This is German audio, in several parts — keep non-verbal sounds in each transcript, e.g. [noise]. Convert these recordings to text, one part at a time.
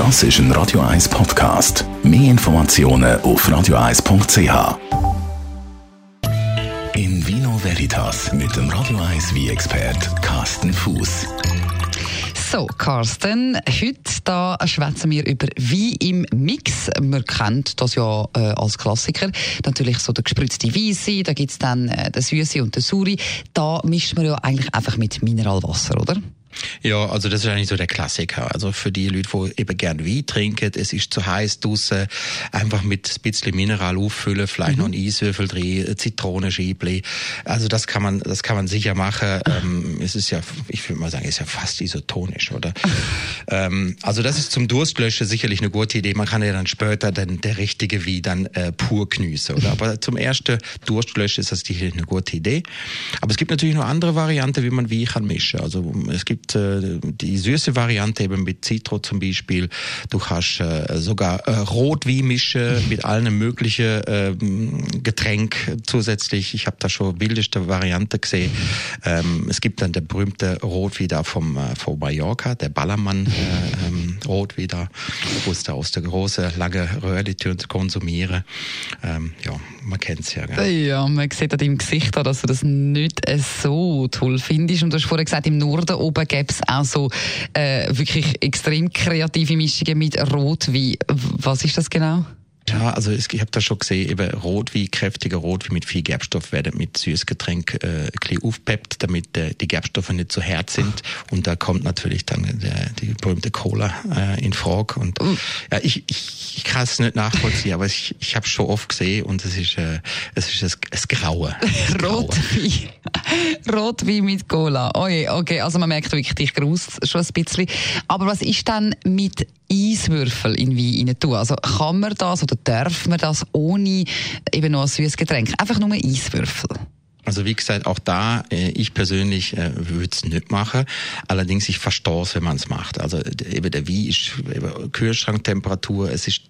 Das ist ein Radio 1 Podcast. Mehr Informationen auf radio1.ch. In Vino Veritas mit dem Radio 1 wie expert Carsten Fuß. So, Carsten, heute da schwätzen wir über Wein im Mix. Man kennt das ja äh, als Klassiker. Natürlich so der gespritzte Weisse, da gibt's dann äh, den Süße und den Suri. Da mischt man ja eigentlich einfach mit Mineralwasser, oder? Ja, also das ist eigentlich so der Klassiker. Also für die Leute, die eben gerne Wein trinken, es ist zu heiß draussen, einfach mit ein bisschen Mineral auffüllen, vielleicht mhm. noch ein Eiswürfel drin, Zitronenschäbli. Also das kann man, das kann man sicher machen. Ähm, es ist ja, ich würde mal sagen, es ist ja fast isotonisch, oder? [laughs] ähm, also das ist zum Durstlöschen sicherlich eine gute Idee. Man kann ja dann später dann der richtige Wein dann äh, pur genießen, oder? Aber zum ersten Durstlöschen ist das sicherlich eine gute Idee. Aber es gibt natürlich noch andere Varianten, wie man Wein kann mischen. Also es gibt gibt äh, die süße Variante eben mit Citro zum Beispiel. Du kannst äh, sogar äh, Rotwein mischen [laughs] mit allen möglichen äh, Getränk zusätzlich. Ich habe da schon wildeste Variante gesehen. Ähm, es gibt dann der berühmte Rotwein da vom, äh, von Mallorca, der Ballermann äh, ähm, Rotwein da, wo es da aus der großen, lange Röhrle zu konsumieren. Ähm, ja, man kennt es ja. Gell? Ja, man sieht an deinem Gesicht, dass du das nicht so toll findest. Und du hast vorher gesagt, im Norden oben gäbe es auch so äh, wirklich extrem kreative Mischungen mit Rotwein. Was ist das genau? Ja, also ich habe das schon gesehen, eben Rotwein, kräftiger Rotwein mit viel Gerbstoff werden mit Süßgetränk äh, ein bisschen aufpeppt, damit äh, die Gerbstoffe nicht zu hart sind. Und da kommt natürlich dann der, die berühmte Cola äh, in Frage. Und uh. ja, ich, ich, ich kann es nicht nachvollziehen, aber ich, ich habe es schon oft gesehen und es ist, äh, es ist ein, ein Graue. [laughs] Rotwein. Rotwein mit Cola. Oh je, okay, also man merkt wirklich, dich grust schon ein bisschen. Aber was ist dann mit Eiswürfel in Wein rein tun? Also kann man das oder darf man das ohne eben noch ein süßes Getränk? Einfach nur Eiswürfel? Also wie gesagt, auch da, äh, ich persönlich äh, würde es nicht machen. Allerdings, ich verstehe es, wenn man es macht. Also eben der Wein ist Kühlschranktemperatur, es ist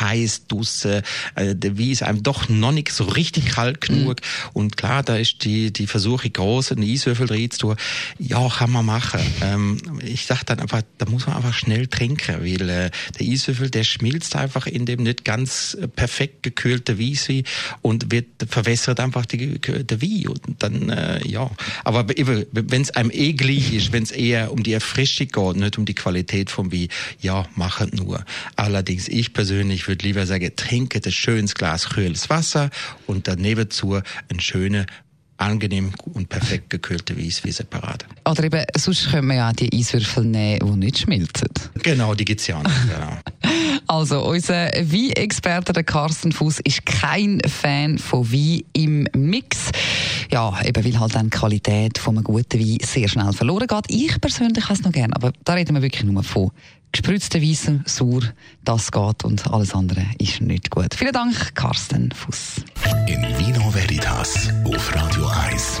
heiß, dusse, äh, der Wein ist einem doch noch nicht so richtig kalt genug. Mhm. Und klar, da ist die, die Versuche groß, einen Eiswürfel drin zu tun. Ja, kann man machen. Ähm, ich sag dann einfach, da muss man einfach schnell trinken, weil äh, der Eiswürfel, der schmilzt einfach in dem nicht ganz perfekt gekühlten Weisswein und wird verwässert einfach die, der Wein. Und dann, äh, ja. Aber wenn es einem eklig ist, wenn es eher um die Erfrischung geht, nicht um die Qualität vom Wein, ja, machet nur. Allerdings, ich persönlich würde lieber sagen, trinke ein schönes Glas kühles Wasser und daneben zu ein schöner angenehm und perfekt gekühlte wie separat. Oder eben, sonst können wir ja auch die Eiswürfel nehmen, die nicht schmilzen. Genau, die gibt's ja nicht. Genau. [laughs] Also, unser Wein-Experte, der Carsten Fuß, ist kein Fan von Wein im Mix. Ja, eben weil halt dann die Qualität von einem guten Wein sehr schnell verloren geht. Ich persönlich habe es noch gern, aber da reden wir wirklich nur von gespritzten Weissen, sauer, das geht und alles andere ist nicht gut. Vielen Dank, Carsten Fuß. In Vino Veritas auf Radio 1.